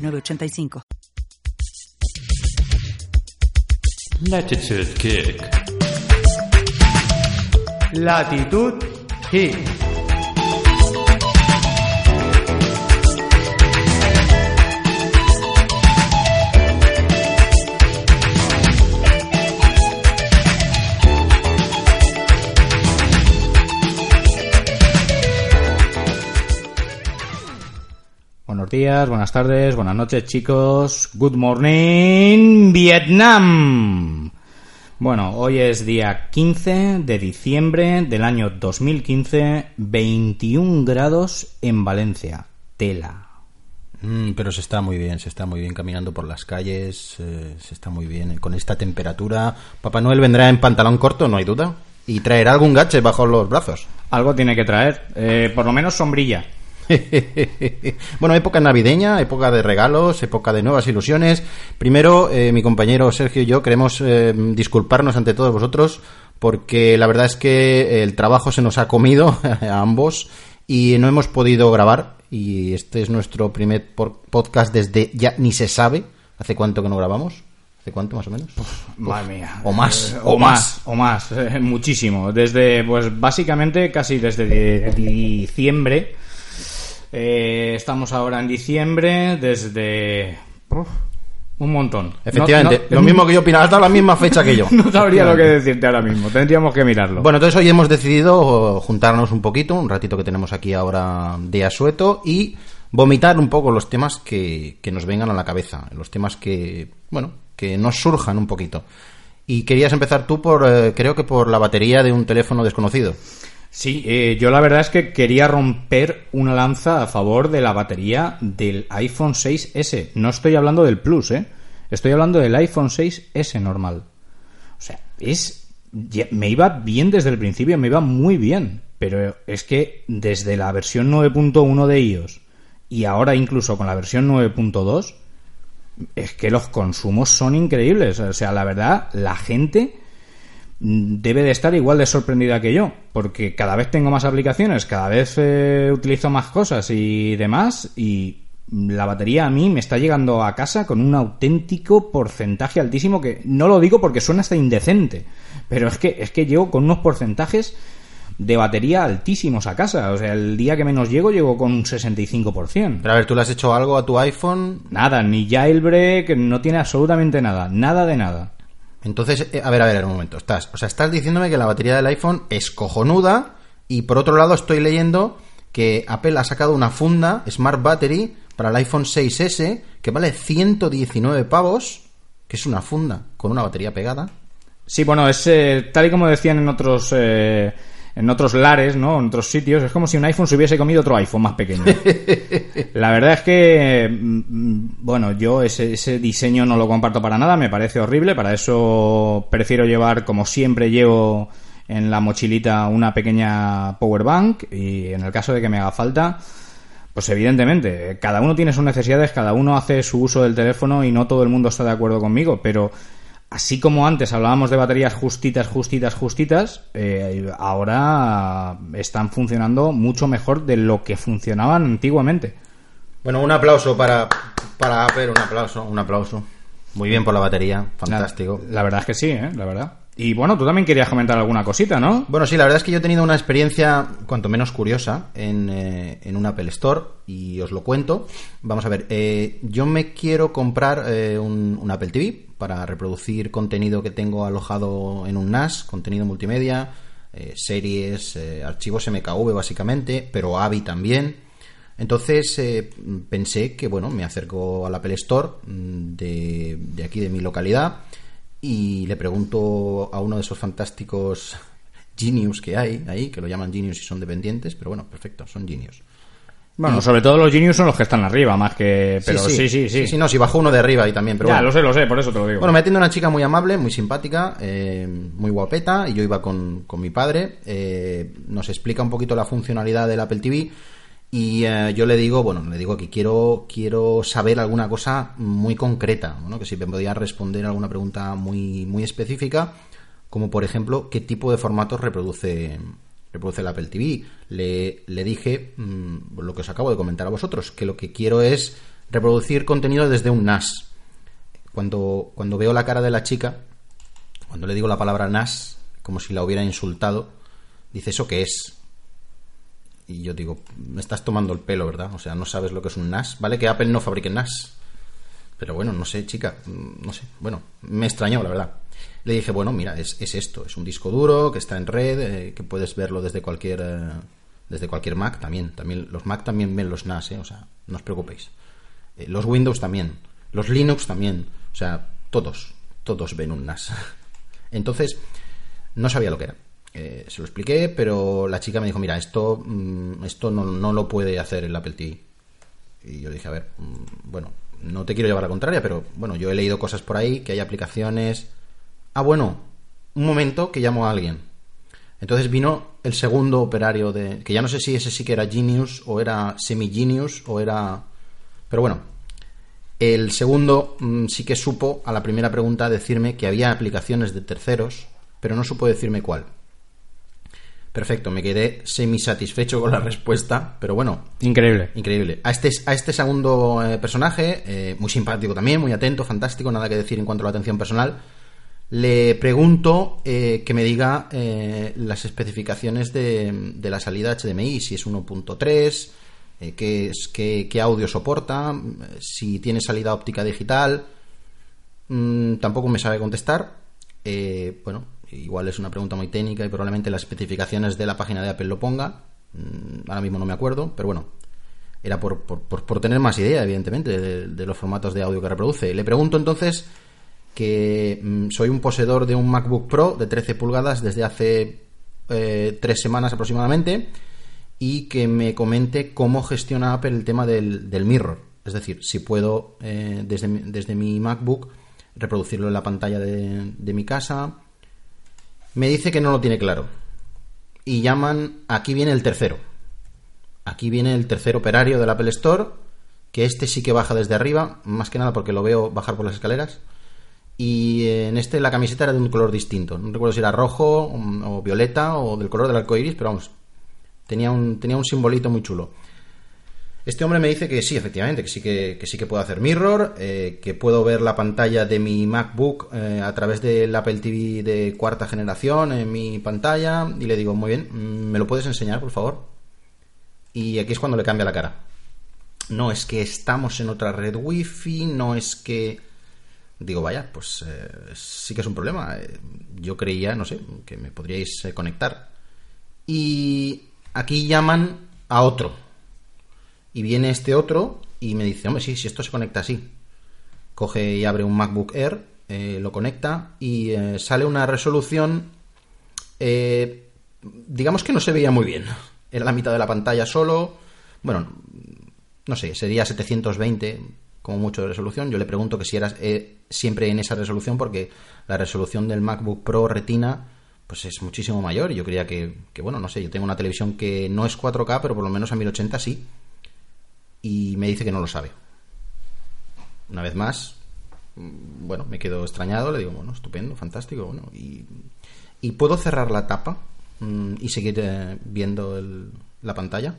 906985. Latitude Kick. Latitud Kick. Buenos días, buenas tardes, buenas noches chicos. Good morning, Vietnam. Bueno, hoy es día 15 de diciembre del año 2015, 21 grados en Valencia. Tela. Mm, pero se está muy bien, se está muy bien caminando por las calles, eh, se está muy bien. Con esta temperatura, Papá Noel vendrá en pantalón corto, no hay duda. Y traerá algún gache bajo los brazos. Algo tiene que traer, eh, por lo menos sombrilla. bueno, época navideña, época de regalos, época de nuevas ilusiones. Primero, eh, mi compañero Sergio y yo queremos eh, disculparnos ante todos vosotros porque la verdad es que el trabajo se nos ha comido a ambos y no hemos podido grabar. Y este es nuestro primer podcast desde ya ni se sabe hace cuánto que no grabamos. ¿Hace cuánto más o menos? Madre mía. O más, Eh, o o más, o más, eh, muchísimo. Desde, pues básicamente casi desde di- diciembre. Eh, estamos ahora en diciembre, desde... uf, un montón. Efectivamente, No- no- lo mismo que yo opinaba, hasta la misma fecha que yo. No sabría lo que decirte ahora mismo, tendríamos que mirarlo. Bueno, entonces hoy hemos decidido juntarnos un poquito, un ratito que tenemos aquí ahora de asueto y vomitar un poco los temas que, que nos vengan a la cabeza, los temas que, bueno, que nos surjan un poquito. Y querías empezar tú por, eh, creo que por la batería de un teléfono desconocido. Sí, eh, yo la verdad es que quería romper una lanza a favor de la batería del iPhone 6S. No estoy hablando del Plus, ¿eh? Estoy hablando del iPhone 6S normal. O sea, es me iba bien desde el principio, me iba muy bien. Pero es que desde la versión 9.1 de iOS y ahora incluso con la versión 9.2, es que los consumos son increíbles. O sea, la verdad, la gente debe de estar igual de sorprendida que yo, porque cada vez tengo más aplicaciones, cada vez eh, utilizo más cosas y demás, y la batería a mí me está llegando a casa con un auténtico porcentaje altísimo que no lo digo porque suena hasta indecente, pero es que es que llego con unos porcentajes de batería altísimos a casa, o sea, el día que menos llego llego con un 65%. Pero a ver, ¿tú le has hecho algo a tu iPhone? Nada, ni jailbreak, no tiene absolutamente nada, nada de nada. Entonces, eh, a ver, a ver, un momento. Estás, o sea, estás diciéndome que la batería del iPhone es cojonuda y por otro lado estoy leyendo que Apple ha sacado una funda Smart Battery para el iPhone 6S que vale 119 pavos, que es una funda con una batería pegada. Sí, bueno, es eh, tal y como decían en otros eh, en otros lares, ¿no? En otros sitios, es como si un iPhone se hubiese comido otro iPhone más pequeño. La verdad es que, mm, mm, bueno, yo ese, ese diseño no lo comparto para nada, me parece horrible, para eso prefiero llevar, como siempre llevo en la mochilita, una pequeña power bank y en el caso de que me haga falta, pues evidentemente, cada uno tiene sus necesidades, cada uno hace su uso del teléfono y no todo el mundo está de acuerdo conmigo, pero así como antes hablábamos de baterías justitas, justitas, justitas, eh, ahora están funcionando mucho mejor de lo que funcionaban antiguamente. Bueno, un aplauso para, para Apple, un aplauso, un aplauso. Muy bien por la batería, La- fantástico. La, verdad es que sí, ¿eh? la verdad. Y bueno, tú también querías comentar alguna cosita, ¿no? Bueno, sí, la verdad es que yo he tenido una experiencia cuanto menos curiosa en, eh, en un Apple Store y os lo cuento. Vamos a ver, eh, yo me quiero comprar eh, un, un Apple TV para reproducir contenido que tengo alojado en un NAS, contenido multimedia, series, archivos MKV básicamente, pero AVI también. Entonces pensé que, bueno, me acerco al Apple Store mm, de aquí, de mi localidad, y le pregunto a uno de esos fantásticos genius que hay ahí, que lo llaman genius y son dependientes, pero bueno, perfecto, son genius. Bueno, sobre todo los Genius son los que están arriba, más que... Pero sí, sí, sí. Sí, no, si bajó uno de arriba ahí también, pero ya, bueno. lo sé, lo sé, por eso te lo digo. Bueno, me atiende una chica muy amable, muy simpática, eh, muy guapeta, y yo iba con, con mi padre. eh, nos explica un poquito la funcionalidad del Apple TV. Y eh, yo le digo, bueno, le digo que quiero, quiero saber alguna cosa muy concreta, ¿no? que si me podía responder alguna pregunta muy, muy específica, como por ejemplo, qué tipo de formatos reproduce, reproduce el Apple TV. Le, le dije mm, lo que os acabo de comentar a vosotros, que lo que quiero es reproducir contenido desde un NAS. Cuando, cuando veo la cara de la chica, cuando le digo la palabra NAS, como si la hubiera insultado, dice, ¿eso qué es? Y yo digo, me estás tomando el pelo, ¿verdad? O sea, no sabes lo que es un NAS. Vale que Apple no fabrique NAS. Pero bueno, no sé, chica, mm, no sé. Bueno, me extrañó, la verdad. Le dije, bueno, mira, es, es esto, es un disco duro que está en red, eh, que puedes verlo desde cualquier eh, desde cualquier Mac también. También los Mac también ven los NAS, eh, o sea, no os preocupéis. Eh, los Windows también, los Linux también, o sea, todos, todos ven un NAS. Entonces, no sabía lo que era. Eh, se lo expliqué, pero la chica me dijo, mira, esto, mm, esto no, no lo puede hacer el Apple TV. Y yo dije, a ver, mm, bueno, no te quiero llevar la contraria, pero bueno, yo he leído cosas por ahí, que hay aplicaciones. Ah, bueno, un momento que llamo a alguien. Entonces vino el segundo operario de. que ya no sé si ese sí que era Genius, o era Semi-Genius, o era. Pero bueno, el segundo mm, sí que supo a la primera pregunta decirme que había aplicaciones de terceros, pero no supo decirme cuál. Perfecto, me quedé semi-satisfecho con la respuesta, pero bueno, Increíble. Increíble. A este, a este segundo eh, personaje, eh, muy simpático también, muy atento, fantástico, nada que decir en cuanto a la atención personal, le pregunto eh, que me diga las especificaciones de, de la salida HDMI, si es 1.3, eh, qué, es- qué, qué audio soporta, si tiene salida óptica digital. Mm, tampoco me sabe contestar. Eh, bueno, igual es una pregunta muy técnica y probablemente las especificaciones de la página de Apple lo ponga. Mm, ahora mismo no me acuerdo, pero bueno, era por, por, por- tener más idea, evidentemente, de, los formatos de audio que reproduce. Le pregunto entonces que mm, soy un poseedor de un MacBook Pro de 13 pulgadas desde hace eh, tres semanas aproximadamente y que me comente cómo gestiona Apple el tema del, del mirror. Es decir, si puedo eh, desde, desde mi MacBook reproducirlo en la pantalla de, de mi casa. Me dice que no lo tiene claro. Y llaman, aquí viene el tercero. Aquí viene el tercer operario del Apple Store, que este sí que baja desde arriba, más que nada porque lo veo bajar por las escaleras. Y en este la camiseta era de un color distinto. No recuerdo si era rojo o o violeta o del color del arco iris, pero vamos, tenía un, tenía un simbolito muy chulo. Este hombre me dice que sí, efectivamente, que sí que, sí que puedo hacer mirror, eh, que puedo ver la pantalla de mi MacBook eh, a través del Apple TV de cuarta generación en mi pantalla. Y le digo, muy bien, mm, ¿me lo puedes enseñar, por favor? Y aquí es cuando le cambia la cara. No es que estamos en otra red wifi, no es que... Digo, vaya, pues eh, sí que es un problema. Yo creía, no sé, que me podríais conectar. Y aquí llaman a otro. Y viene este otro y me dice, hombre, sí, si esto se conecta así. Coge y abre un MacBook Air, eh, lo conecta y eh, sale una resolución, eh, digamos que no se veía muy bien. Era la mitad de la pantalla solo. Bueno, no sé, sería 720 como mucho de resolución. Yo le pregunto que si era eh, siempre en esa resolución porque la resolución del MacBook Pro Retina pues es muchísimo mayor yo creía que, que, bueno, no sé, yo tengo una televisión que no es 4K, pero por lo menos a 1080 sí. Y me dice que no lo sabe. Una vez más, mm, bueno, me quedo extrañado, le digo, bueno, estupendo, fantástico, bueno, y, puedo cerrar la tapa mm, y seguir eh, viendo el- la pantalla.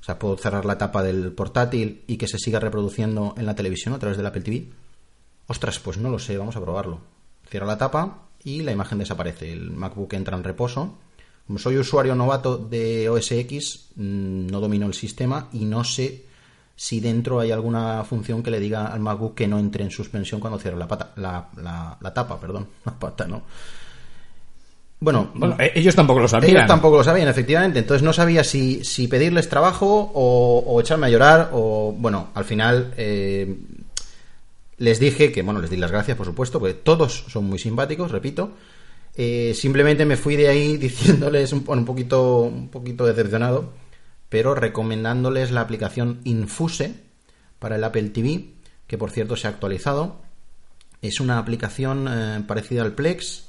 O sea, puedo cerrar la tapa del portátil y que se siga reproduciendo en la televisión a través del Apple TV. Ostras, pues no lo sé, vamos a probarlo. Cierro la tapa y la imagen desaparece. El MacBook entra en reposo. Como soy usuario novato de OS X, mm, no domino el sistema y no sé si dentro hay alguna función que le diga al MacBook que no entre en suspensión cuando cierre la, pata, la, la- la tapa, perdón. La pata, no. Bueno, Bueno, eh, ellos tampoco lo sabían. ellos tampoco lo sabían, efectivamente. Entonces no sabía si, si pedirles trabajo o, o echarme a llorar o... Bueno, al final eh, les dije que, bueno, les di las gracias, por supuesto, porque todos son muy simpáticos, repito. Eh, simplemente me fui de ahí diciéndoles un, un poquito un poquito decepcionado pero recomendándoles la aplicación Infuse para el Apple TV, que por cierto se ha actualizado. Es una aplicación eh, parecida al Plex.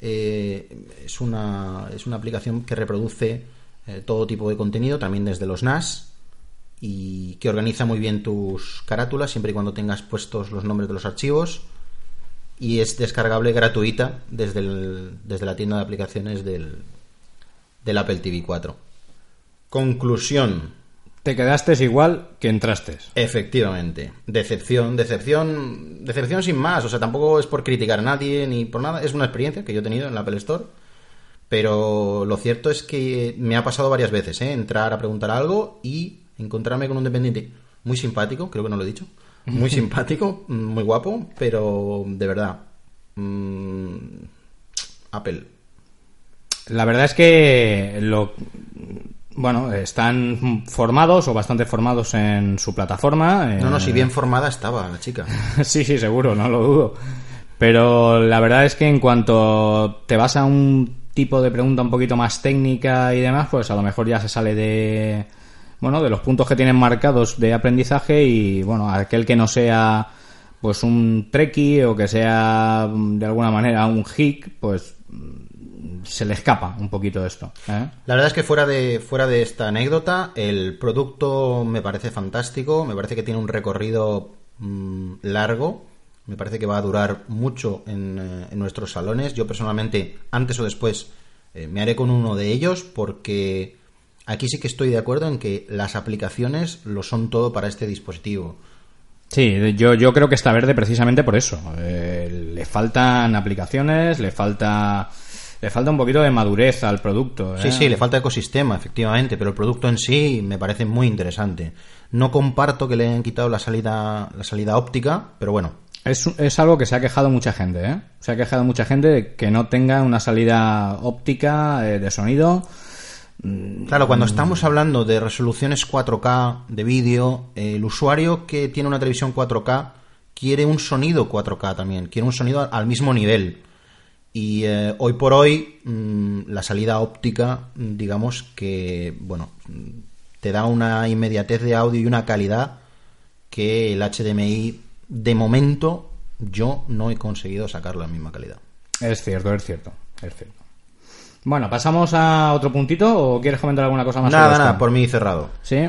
eh, es, una, es una aplicación que reproduce eh, todo tipo de contenido, también desde los NAS, y que organiza muy bien tus carátulas, siempre y cuando tengas puestos los nombres de los archivos. Y es descargable gratuita desde, desde la tienda de aplicaciones del, del Apple TV 4. Conclusión. Te quedaste igual que entraste. Efectivamente. Decepción, decepción, decepción sin más. O sea, tampoco es por criticar a nadie ni por nada. Es una experiencia que yo he tenido en la Apple Store. Pero lo cierto es que me ha pasado varias veces, ¿eh? Entrar a preguntar algo y encontrarme con un dependiente muy simpático, creo que no lo he dicho. Muy simpático, muy guapo, pero de verdad. mm, Apple. La verdad es que lo bueno, están formados o bastante formados en su plataforma. No, no, si bien formada estaba la chica. sí, sí, seguro, no lo dudo. Pero la verdad es que en cuanto te vas a un tipo de pregunta un poquito más técnica y demás, pues a lo mejor ya se sale de bueno, de los puntos que tienen marcados de aprendizaje y bueno, aquel que no sea pues un treki o que sea de alguna manera un hick, pues se le escapa un poquito esto. ¿eh? La verdad es que fuera de, fuera de esta anécdota, el producto me parece fantástico, me parece que tiene un recorrido mm, largo, me parece que va a durar mucho en, eh, en nuestros salones. Yo personalmente, antes o después, eh, me haré con uno de ellos porque aquí sí que estoy de acuerdo en que las aplicaciones lo son todo para este dispositivo. Sí, yo, yo creo que está verde precisamente por eso. Eh, le faltan aplicaciones, le falta le falta un poquito de madurez al producto. ¿eh? Sí, sí, le falta ecosistema, efectivamente, pero el producto en sí me parece muy interesante. No comparto que le hayan quitado la salida, la salida óptica, pero bueno, Es, es algo que se ha quejado mucha gente, ¿eh? Se ha quejado mucha gente de que no tenga una salida óptica eh, de sonido. Claro, cuando estamos hablando de resoluciones 4K de vídeo, el usuario que tiene una televisión 4K quiere un sonido 4K también, quiere un sonido al mismo nivel. Y eh, hoy por hoy mm, la salida óptica, mm, digamos que, bueno, mm, te da una inmediatez de audio y una calidad que el HDMI, de momento, yo no he conseguido sacar la misma calidad. Es cierto, es cierto, es cierto. Bueno, pasamos a otro puntito o quieres comentar alguna cosa más? Nada, sobre nada, por mí cerrado. Sí.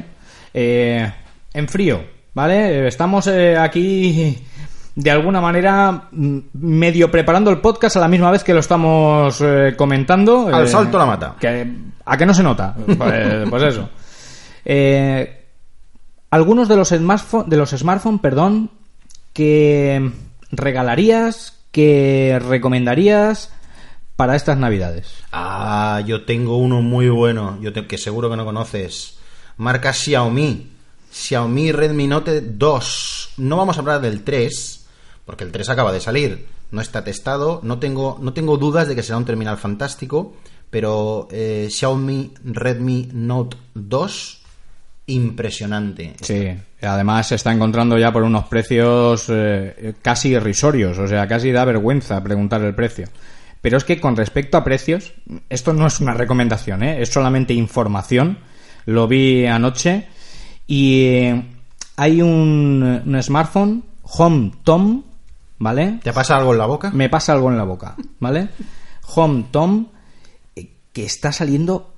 Eh, en frío, ¿vale? Estamos eh, aquí de alguna manera mm, medio preparando el podcast a la misma vez que lo estamos eh, comentando. Al Eh, salto la mata. Que, ¿A que no se nota? Pues, pues eso. Eh, algunos de los smartphones, de los smartphones, perdón, que regalarías, que recomendarías para estas navidades. Ah, yo tengo uno muy bueno, yo te- que seguro que no conoces. Marca Xiaomi. Xiaomi Redmi Note 2. No vamos a hablar del 3, porque el 3 acaba de salir. No está testado. No tengo, no tengo dudas de que será un terminal fantástico. Pero eh, Xiaomi Redmi Note 2, impresionante. Sí, además se está encontrando ya por unos precios eh, casi irrisorios, o sea, casi da vergüenza preguntar el precio. Pero es que con respecto a precios, esto no es una recomendación, ¿eh? es solamente información. Lo vi anoche y hay un, un smartphone, Home Tom, ¿vale? ¿Te pasa algo en la boca? Me pasa algo en la boca, ¿vale? Home Tom, eh, que está saliendo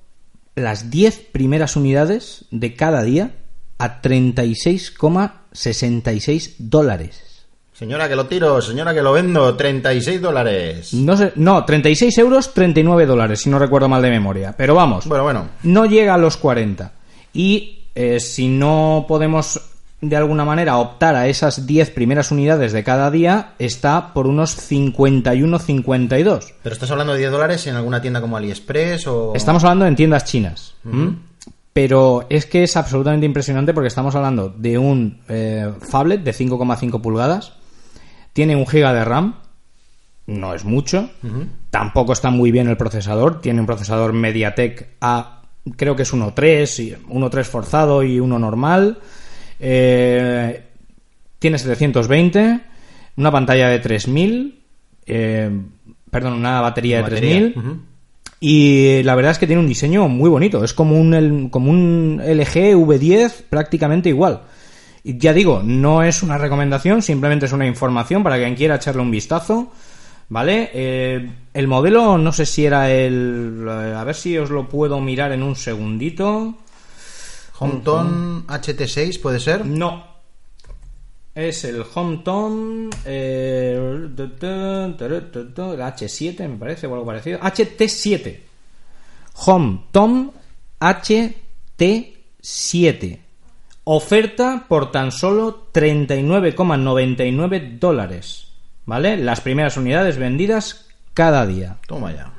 las 10 primeras unidades de cada día a 36,66 dólares. Señora que lo tiro, señora que lo vendo, 36 dólares. No sé, no, 36 euros, 39 dólares, si no recuerdo mal de memoria. Pero vamos, Bueno, bueno. no llega a los 40. Y eh, si no podemos de alguna manera optar a esas 10 primeras unidades de cada día, está por unos 51,52. ¿Pero estás hablando de 10 dólares en alguna tienda como AliExpress o...? Estamos hablando en tiendas chinas. Pero es que es absolutamente impresionante porque estamos hablando de un eh, phablet de 5,5 pulgadas. Tiene un giga de RAM. No es mucho. Tampoco está muy bien el procesador. Tiene un procesador MediaTek A, creo que es 1.3, y 1.3 forzado y uno normal. Eh, tiene 720. Una pantalla de 3000. eh, perdón, una batería de Batería. 3000. Ujú. Y la verdad es que tiene un diseño muy bonito. Es como un, como un LG V10 prácticamente igual. Y ya digo, no es una recomendación, simplemente es una información para quien quiera echarle un vistazo. ¿Vale? Eh, el modelo, no sé si era el... A ver si os lo puedo mirar en un segundito. Hometon HT6 puede ser. No. Es el Hometon. Eh, tu, tu, tu, tu, tu, el H7, me parece, o algo parecido. HT7. Hometon HT7. Oferta por tan solo 39,99 dólares. ¿Vale? Las primeras unidades vendidas cada día. Toma ya.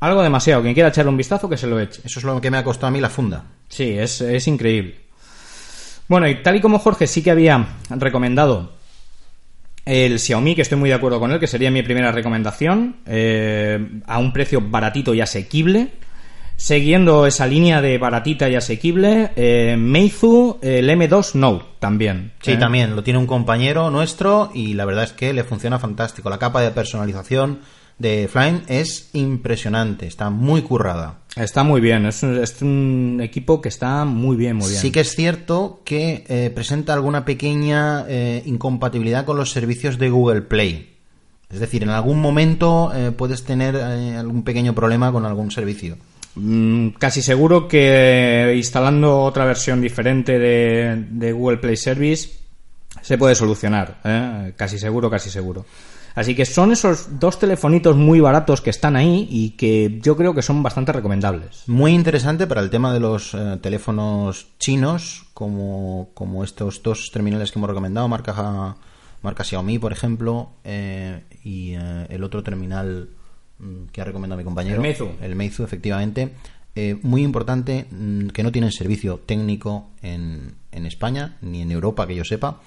Algo demasiado. Quien quiera echarle un vistazo, que se lo eche. Eso es lo que me ha costado a mí la funda. Sí, es, es increíble. Bueno, y tal y como Jorge sí que había recomendado el Xiaomi, que estoy muy de acuerdo con él, que sería mi primera recomendación, eh, a un precio baratito y asequible. Siguiendo esa línea de baratita y asequible, eh, Meizu, el M2 Note también. Sí, ¿eh? también lo tiene un compañero nuestro y la verdad es que le funciona fantástico. La capa de personalización de Flyme es impresionante, está muy currada. Está muy bien, es un, es un equipo que está muy bien, muy bien. Sí que es cierto que eh, presenta alguna pequeña eh, incompatibilidad con los servicios de Google Play. Es decir, en algún momento eh, puedes tener algún pequeño problema con algún servicio. Mm, Casi seguro que instalando otra versión diferente de, de Google Play Service se puede solucionar. ¿eh? Casi seguro, casi seguro. Así que son esos dos telefonitos muy baratos que están ahí y que yo creo que son bastante recomendables. Muy interesante para el tema de los eh, teléfonos chinos, como, como estos dos terminales que hemos recomendado, marca, marca Xiaomi, por ejemplo, eh, y eh, el otro terminal mm, que ha recomendado mi compañero. El Meizu. El Meizu, efectivamente. Eh, muy importante mm, que no tienen servicio técnico en, en España, ni en Europa, que yo sepa.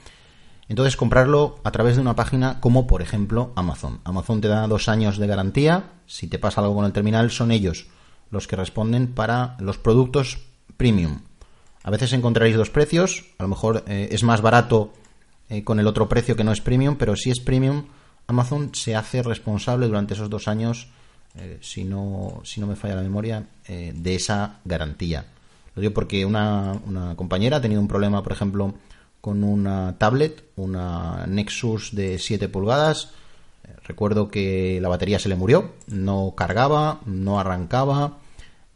Entonces comprarlo a través de una página como por ejemplo Amazon. Amazon te da dos años de garantía. Si te pasa algo con el terminal, son ellos los que responden para los productos premium. A veces encontraréis dos precios. A lo mejor eh, es más barato eh, con el otro precio que no es premium, pero si es premium, Amazon se hace responsable durante esos dos años, eh, si, no, si no me falla la memoria, de esa garantía. Lo digo porque una compañera ha tenido un problema, por ejemplo, con una tablet, una Nexus de 7 pulgadas. Recuerdo que la batería se le murió, no cargaba, no arrancaba.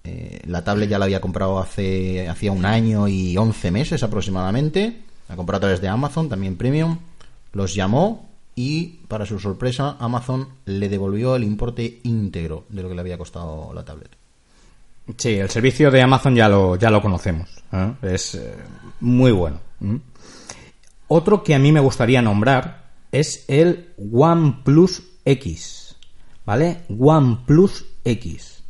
Eh, la tablet ya la había comprado hace hacía un año y 11 meses aproximadamente. La compró a través de Amazon, también premium. Los llamó y, para su sorpresa, Amazon le devolvió el importe íntegro de lo que le había costado la tablet. Sí, el servicio de Amazon ya lo, ya lo conocemos. ¿eh? Es eh, muy bueno. ¿M? Otro que a mí me gustaría nombrar es el OnePlus X. ¿Vale? OnePlus X.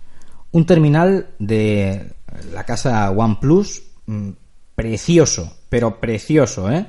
Un terminal de la casa OnePlus mm, precioso, pero precioso, ¿eh?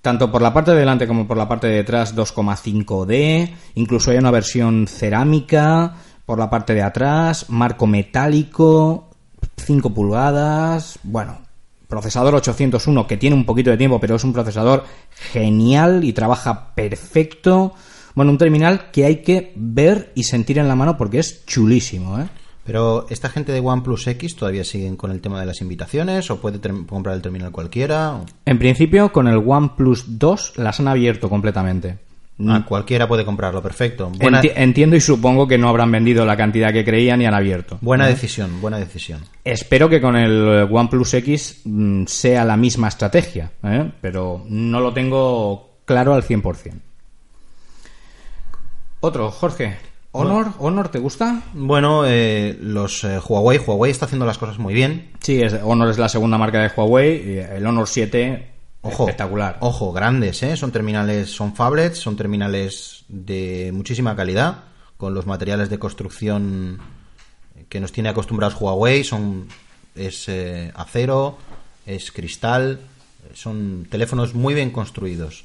Tanto por la parte de delante como por la parte de detrás 2,5D, incluso hay una versión cerámica por la parte de atrás, marco metálico, 5 pulgadas, bueno, procesador 801 que tiene un poquito de tiempo, pero es un procesador genial y trabaja perfecto. Bueno, un terminal que hay que ver y sentir en la mano porque es chulísimo, ¿eh? Pero esta gente de OnePlus X todavía siguen con el tema de las invitaciones o puede comprar el terminal cualquiera. En principio, con el OnePlus 2 las han abierto completamente. Ah, cualquiera puede comprarlo, perfecto. Buena, entiendo y supongo que no habrán vendido la cantidad que creían y han abierto. buena decisión, buena decisión. Espero que con el OnePlus X mm, sea la misma estrategia, ¿eh? pero no lo tengo claro al 100%. Otro, Jorge. ¿Honor? ¿Honor te gusta? Bueno, eh, los eh, Huawei, Huawei está haciendo las cosas muy bien. Sí, es, Honor es la segunda marca de Huawei. y El Honor 7, Ojo, espectacular. Ojo, grandes, ¿eh? Son terminales, son phablets, son terminales de muchísima calidad, con los materiales de construcción que nos tiene acostumbrados Huawei, son es eh, acero, es cristal, son teléfonos muy bien construidos.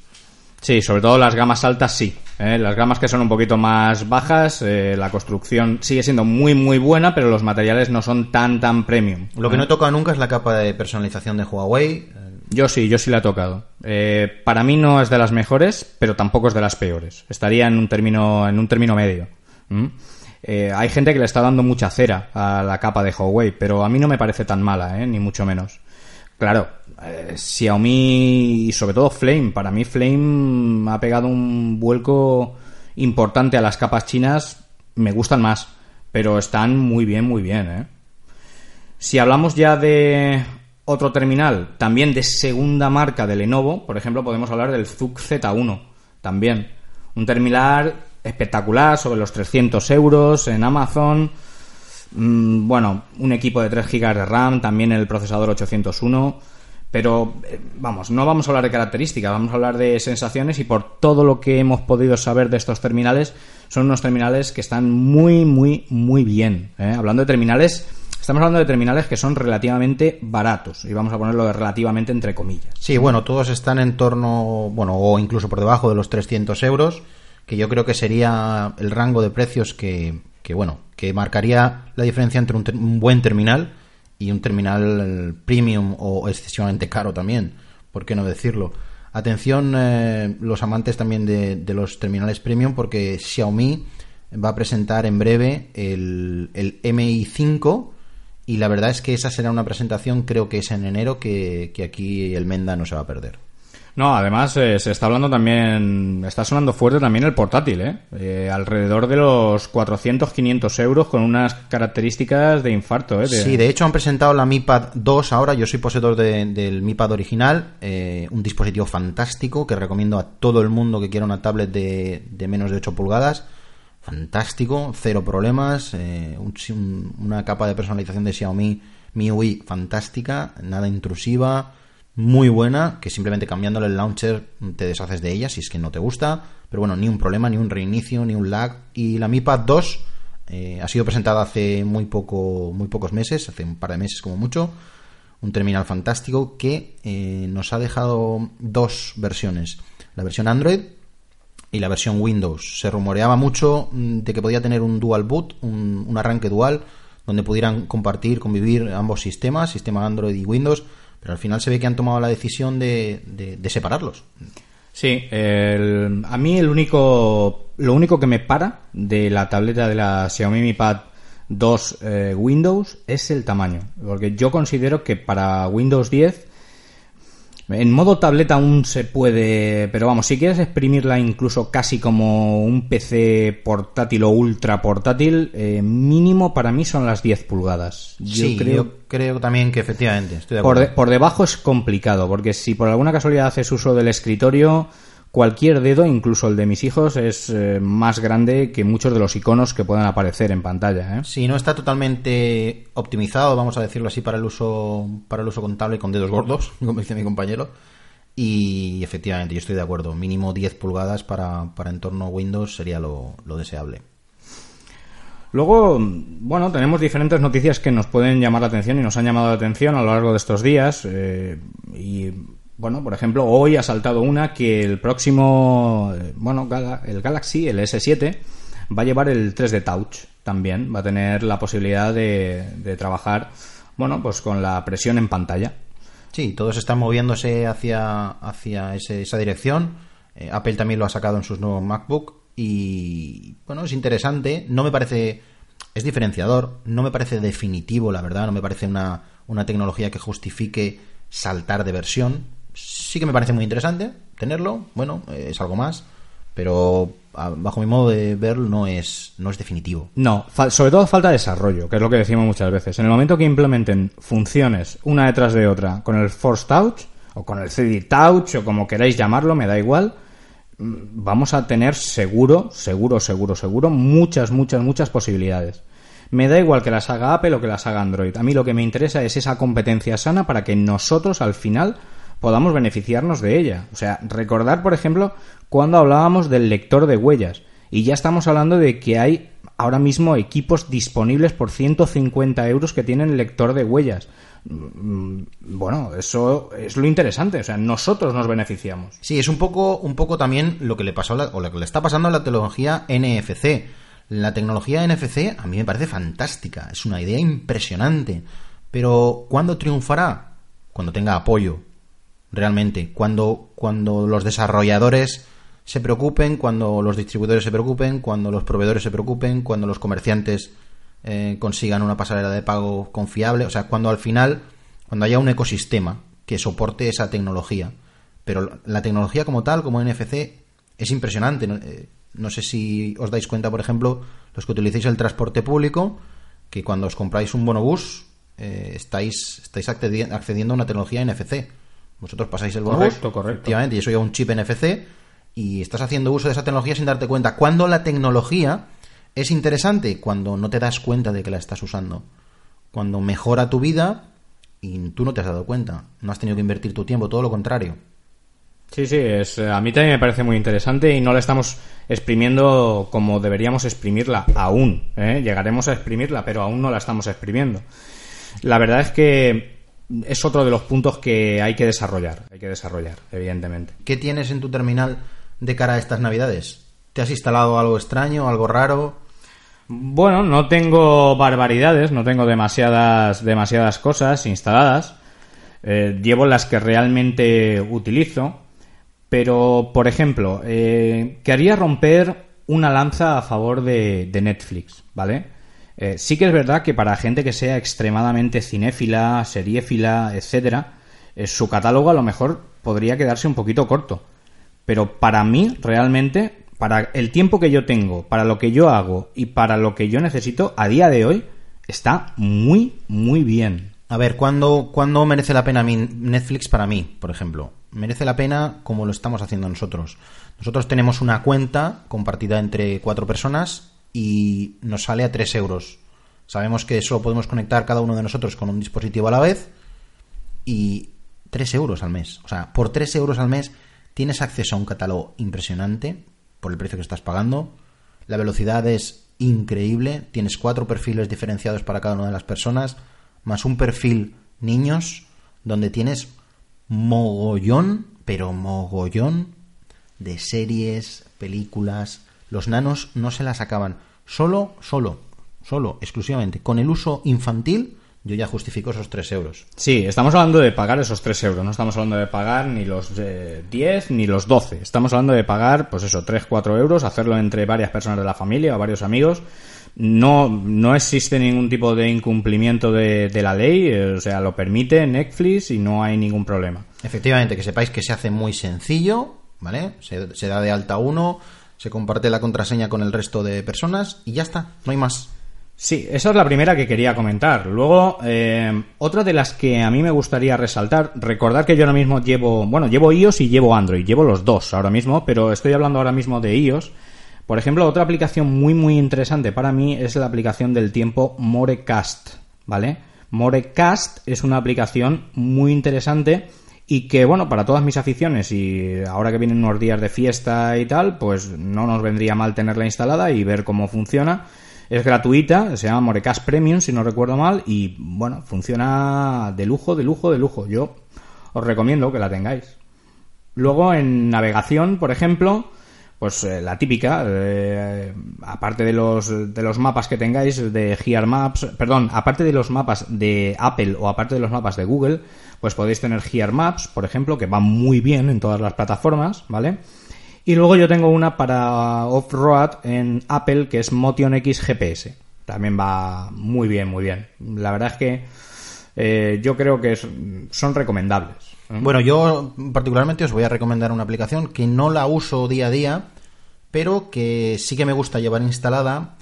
Sí, sobre todo las gamas altas sí. ¿eh? Las gamas que son un poquito más bajas, eh, la construcción sigue siendo muy muy buena, pero los materiales no son tan tan premium. Lo que ¿eh? no he tocado nunca es la capa de personalización de Huawei. Yo sí, yo sí la he tocado. Eh, para mí no es de las mejores, pero tampoco es de las peores. Estaría en un término, en un término medio. Eh, hay gente que le está dando mucha cera a la capa de Huawei, pero a mí no me parece tan mala, ¿eh? ni mucho menos. Claro, eh, Xiaomi y sobre todo Flame, para mí Flame ha pegado un vuelco importante a las capas chinas, me gustan más, pero están muy bien, muy bien. Si hablamos ya de otro terminal, también de segunda marca de Lenovo, por ejemplo, podemos hablar del ZUK Z1, también. Un terminal espectacular, sobre los 300 euros en Amazon. Mm, bueno, un equipo de 3 GB de RAM, también el procesador 801. Pero eh, vamos, no vamos a hablar de características, vamos a hablar de sensaciones y por todo lo que hemos podido saber de estos terminales, son unos terminales que están muy, muy, muy bien. ¿eh? Hablando de terminales, estamos hablando de terminales que son relativamente baratos y vamos a ponerlo de relativamente entre comillas. Sí, bueno, todos están en torno, bueno, o incluso por debajo de los 300 euros que yo creo que sería el rango de precios que, que bueno, que marcaría la diferencia entre un, buen terminal y un terminal premium o excesivamente caro también, ¿por qué no decirlo? Atención eh, los amantes también de, de, los terminales premium porque Xiaomi va a presentar en breve el, el MI 5 y la verdad es que esa será una presentación creo que es en enero que, que aquí el Menda no se va a perder. No, además eh, se está hablando también, está sonando fuerte también el portátil, ¿eh? ¿eh? alrededor de los 400-500 euros con unas características de infarto. ¿eh? Sí, de hecho han presentado la Mi Pad 2 ahora, yo soy poseedor del Mi Pad original, eh, un dispositivo fantástico que recomiendo a todo el mundo que quiera una tablet de, de menos de 8 pulgadas. Fantástico, cero problemas, un, una capa de personalización de Xiaomi MIUI fantástica, nada intrusiva muy buena, que simplemente cambiándole el launcher te deshaces de ella si es que no te gusta. Pero bueno, ni un problema, ni un reinicio, ni un lag. Y la Mi Pad 2 eh, ha sido presentada hace muy, poco, muy pocos meses, hace un par de meses como mucho. Un terminal fantástico que eh, nos ha dejado dos versiones. La versión Android y la versión Windows. Se rumoreaba mucho mm, de que podía tener un dual boot, un, arranque dual, donde pudieran compartir, convivir ambos sistemas, sistema Android y Windows pero al final se ve que han tomado la decisión de, separarlos. Sí, a mí el único, lo único que me para de la tableta de la Xiaomi Mi Pad 2 eh, Windows es el tamaño, porque yo considero que para Windows 10 en modo tableta aún se puede, pero vamos, si quieres exprimirla incluso casi como un PC portátil o ultra portátil, eh, mínimo para mí son las 10 pulgadas. Yo sí, creo, yo creo también que efectivamente, estoy de por, por, debajo es complicado, porque si por alguna casualidad haces uso del escritorio, cualquier dedo, incluso el de mis hijos, es eh, más grande que muchos de los iconos que puedan aparecer en pantalla. ¿eh? Sí, no está totalmente optimizado, vamos a decirlo así, para el uso, para el uso contable con dedos gordos, como dice mi compañero. Y efectivamente, yo estoy de acuerdo. Mínimo 10 pulgadas para, para entorno Windows sería lo, lo deseable. Luego, bueno, tenemos diferentes noticias que nos pueden llamar la atención y nos han llamado la atención a lo largo de estos días. Eh, y bueno, por ejemplo, hoy ha saltado una que el próximo, bueno, el Galaxy, el S7, va a llevar el 3D Touch también. Va a tener la posibilidad de, trabajar, bueno, pues con la presión en pantalla. Sí, todos están moviéndose hacia, hacia esa dirección. Eh, Apple también lo ha sacado en sus nuevos MacBook. Y bueno, es interesante. No me parece. Es diferenciador. No me parece definitivo, la verdad. No me parece una, una tecnología que justifique saltar de versión sí que me parece muy interesante tenerlo, bueno, es algo más, pero bajo mi modo de verlo no es, no es definitivo. No, sobre todo falta desarrollo, que es lo que decimos muchas veces. En el momento que implementen funciones una detrás de otra con el Force Touch, o con el 3D Touch, o como queráis llamarlo, me da igual, mm, vamos a tener seguro, seguro, seguro, seguro, muchas, muchas, muchas posibilidades. Me da igual que las haga Apple o que las haga Android. A mí lo que me interesa es esa competencia sana para que nosotros al final podamos beneficiarnos de ella. O sea, recordar, por ejemplo, cuando hablábamos del lector de huellas. Y ya estamos hablando de que hay ahora mismo equipos disponibles por 150 euros que tienen lector de huellas. Mm, bueno, eso es lo interesante, o sea, nosotros nos beneficiamos. Sí, es un poco, un poco también lo que le pasó o lo que le está pasando a la tecnología NFC. La tecnología NFC a mí me parece fantástica, es una idea impresionante, pero ¿cuándo triunfará? Cuando tenga apoyo, realmente. Cuando, cuando los desarrolladores se preocupen, cuando los distribuidores se preocupen, cuando los proveedores se preocupen, cuando los comerciantes eh, consigan una pasarela de pago confiable, o sea, cuando al final, cuando haya un ecosistema que soporte esa tecnología. Pero la tecnología como tal, como NFC, es impresionante. No, eh, no sé si os dais cuenta, por ejemplo, los que utilicéis el transporte público, que cuando os compráis un bonobús, eh, estáis, estáis accedi- accediendo a una tecnología NFC. Vosotros pasáis el bonobús, Correcto, correcto. efectivamente, y eso lleva un chip NFC, y estás haciendo uso de esa tecnología sin darte cuenta. Cuando la tecnología es interesante, cuando no te das cuenta de que la estás usando. Cuando mejora tu vida y tú no te has dado cuenta. No has tenido que invertir tu tiempo, todo lo contrario. Sí, sí, es, a mí también me parece muy interesante y no la estamos exprimiendo como deberíamos exprimirla aún. ¿eh? Llegaremos a exprimirla, pero aún no la estamos exprimiendo. La verdad es que es otro de los puntos que hay que desarrollar, hay que desarrollar, evidentemente. ¿Qué tienes en tu terminal de cara a estas navidades? ¿Te has instalado algo extraño, algo raro? Bueno, no tengo barbaridades, no tengo demasiadas, demasiadas cosas instaladas. Eh, llevo las que realmente utilizo. Pero, por ejemplo, eh, quería romper una lanza a favor de, de Netflix, ¿vale? Eh, sí que es verdad que para gente que sea extremadamente cinéfila, seriéfila, etcétera, eh, su catálogo a lo mejor podría quedarse un poquito corto. Pero para mí, realmente, para el tiempo que yo tengo, para lo que yo hago y para lo que yo necesito, a día de hoy, está muy, muy bien. A ver, ¿cuándo, ¿cuándo merece la pena Netflix para mí, por ejemplo? Merece la pena como lo estamos haciendo nosotros. Nosotros tenemos una cuenta compartida entre cuatro personas y nos sale a 3 euros. Sabemos que solo podemos conectar cada uno de nosotros con un dispositivo a la vez y 3 euros al mes. O sea, por 3 euros al mes tienes acceso a un catálogo impresionante por el precio que estás pagando. La velocidad es increíble. Tienes cuatro perfiles diferenciados para cada una de las personas, más un perfil niños, donde tienes mogollón, pero mogollón de series, películas. Los nanos no se las acaban. Solo, solo, solo, exclusivamente. Con el uso infantil, yo ya justifico esos 3 euros. Sí, estamos hablando de pagar esos 3 euros, no estamos hablando de pagar ni los eh, 10 ni los 12. Estamos hablando de pagar, pues eso, 3, 4 euros, hacerlo entre varias personas de la familia o varios amigos. No, no existe ningún tipo de incumplimiento de, de la ley, eh, o sea, lo permite Netflix y no hay ningún problema. Efectivamente, que sepáis que se hace muy sencillo, ¿vale? Se, se da de alta uno, se comparte la contraseña con el resto de personas y ya está, no hay más. Sí, esa es la primera que quería comentar. Luego, eh, otra de las que a mí me gustaría resaltar, recordar que yo ahora mismo llevo, bueno, llevo iOS y llevo Android, llevo los dos ahora mismo, pero estoy hablando ahora mismo de iOS. Por ejemplo, otra aplicación muy muy interesante para mí es la aplicación del tiempo Morecast, ¿vale? Morecast es una aplicación muy interesante y que, bueno, para todas mis aficiones y ahora que vienen unos días de fiesta y tal, pues no nos vendría mal tenerla instalada y ver cómo funciona. Es gratuita, se llama Morecast Premium, si no recuerdo mal, y bueno, funciona de lujo, de lujo, de lujo. Yo os recomiendo que la tengáis. Luego en navegación, por ejemplo, pues eh, la típica, eh, aparte de los, de los mapas que tengáis de Gear Maps, perdón, aparte de los mapas de Apple o aparte de los mapas de Google, pues podéis tener Gear Maps, por ejemplo, que va muy bien en todas las plataformas, ¿vale? Y luego yo tengo una para off-road en Apple que es Motion X GPS. También va muy bien, muy bien. La verdad es que eh, yo creo que son recomendables. ¿eh? Bueno, yo particularmente os voy a recomendar una aplicación que no la uso día a día, pero que sí que me gusta llevar instalada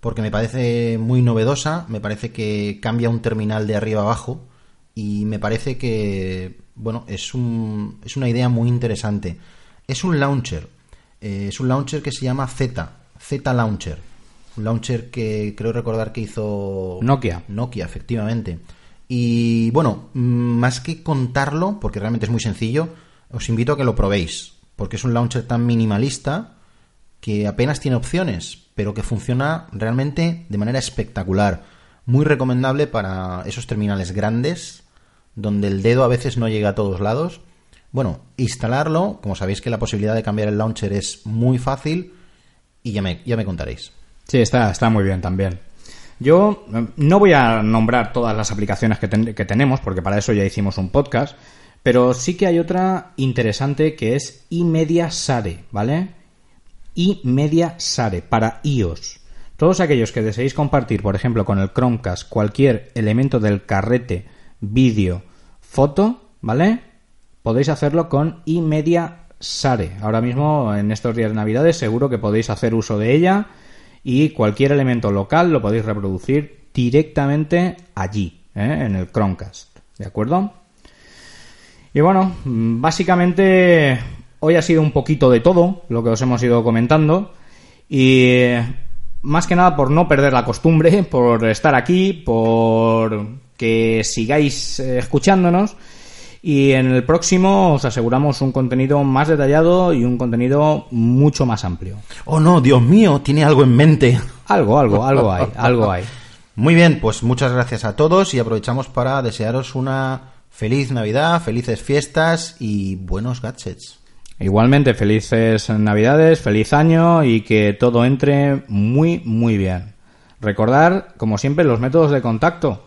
porque me parece muy novedosa, me parece que cambia un terminal de arriba abajo y me parece que, bueno, es, un, es una idea muy interesante. Es un launcher, eh, es un launcher que se llama Z, Z Launcher, un launcher que creo recordar que hizo Nokia. Nokia, efectivamente. Y bueno, mm, más que contarlo, porque realmente es muy sencillo, os invito a que lo probéis, porque es un launcher tan minimalista que apenas tiene opciones, pero que funciona realmente de manera espectacular. Muy recomendable para esos terminales grandes, donde el dedo a veces no llega a todos lados. Bueno, instalarlo, como sabéis que la posibilidad de cambiar el launcher es muy fácil, y ya me, ya me contaréis. Sí, está, está muy bien también. Yo eh, no voy a nombrar todas las aplicaciones que, ten- que tenemos, porque para eso ya hicimos un podcast, Pero sí que hay otra interesante que es iMedia Sare, ¿vale? iMedia Sare para iOS. Todos aquellos que deseéis compartir, por ejemplo, con el Chromecast cualquier elemento del carrete, vídeo, foto, ¿vale? Podéis hacerlo con iMedia Sare. Ahora mismo, en estos días de Navidades, seguro que podéis hacer uso de ella y cualquier elemento local lo podéis reproducir directamente allí, ¿eh? en el Chromecast. ¿De acuerdo? Y bueno, básicamente hoy ha sido un poquito de todo lo que os hemos ido comentando y más que nada por no perder la costumbre, por estar aquí, por que sigáis eh, escuchándonos y en el próximo os aseguramos un contenido más detallado y un contenido mucho más amplio. Oh no, Dios mío, tiene algo en mente. Algo, algo, algo hay, algo hay. Muy bien, pues muchas gracias a todos y aprovechamos para desearos una feliz Navidad, felices fiestas y buenos gadgets. Igualmente, felices Navidades, feliz año y que todo entre muy, muy bien. Recordar, como siempre, los métodos de contacto.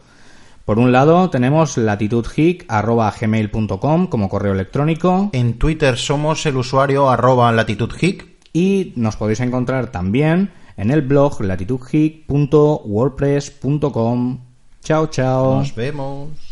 Por un lado, tenemos latitudgeek.gmail.com como correo electrónico. En Twitter somos el usuario arroba latitudgeek. Y nos podéis encontrar también en el blog latitudegeek.wordpress.com. Chao, chao. Nos vemos.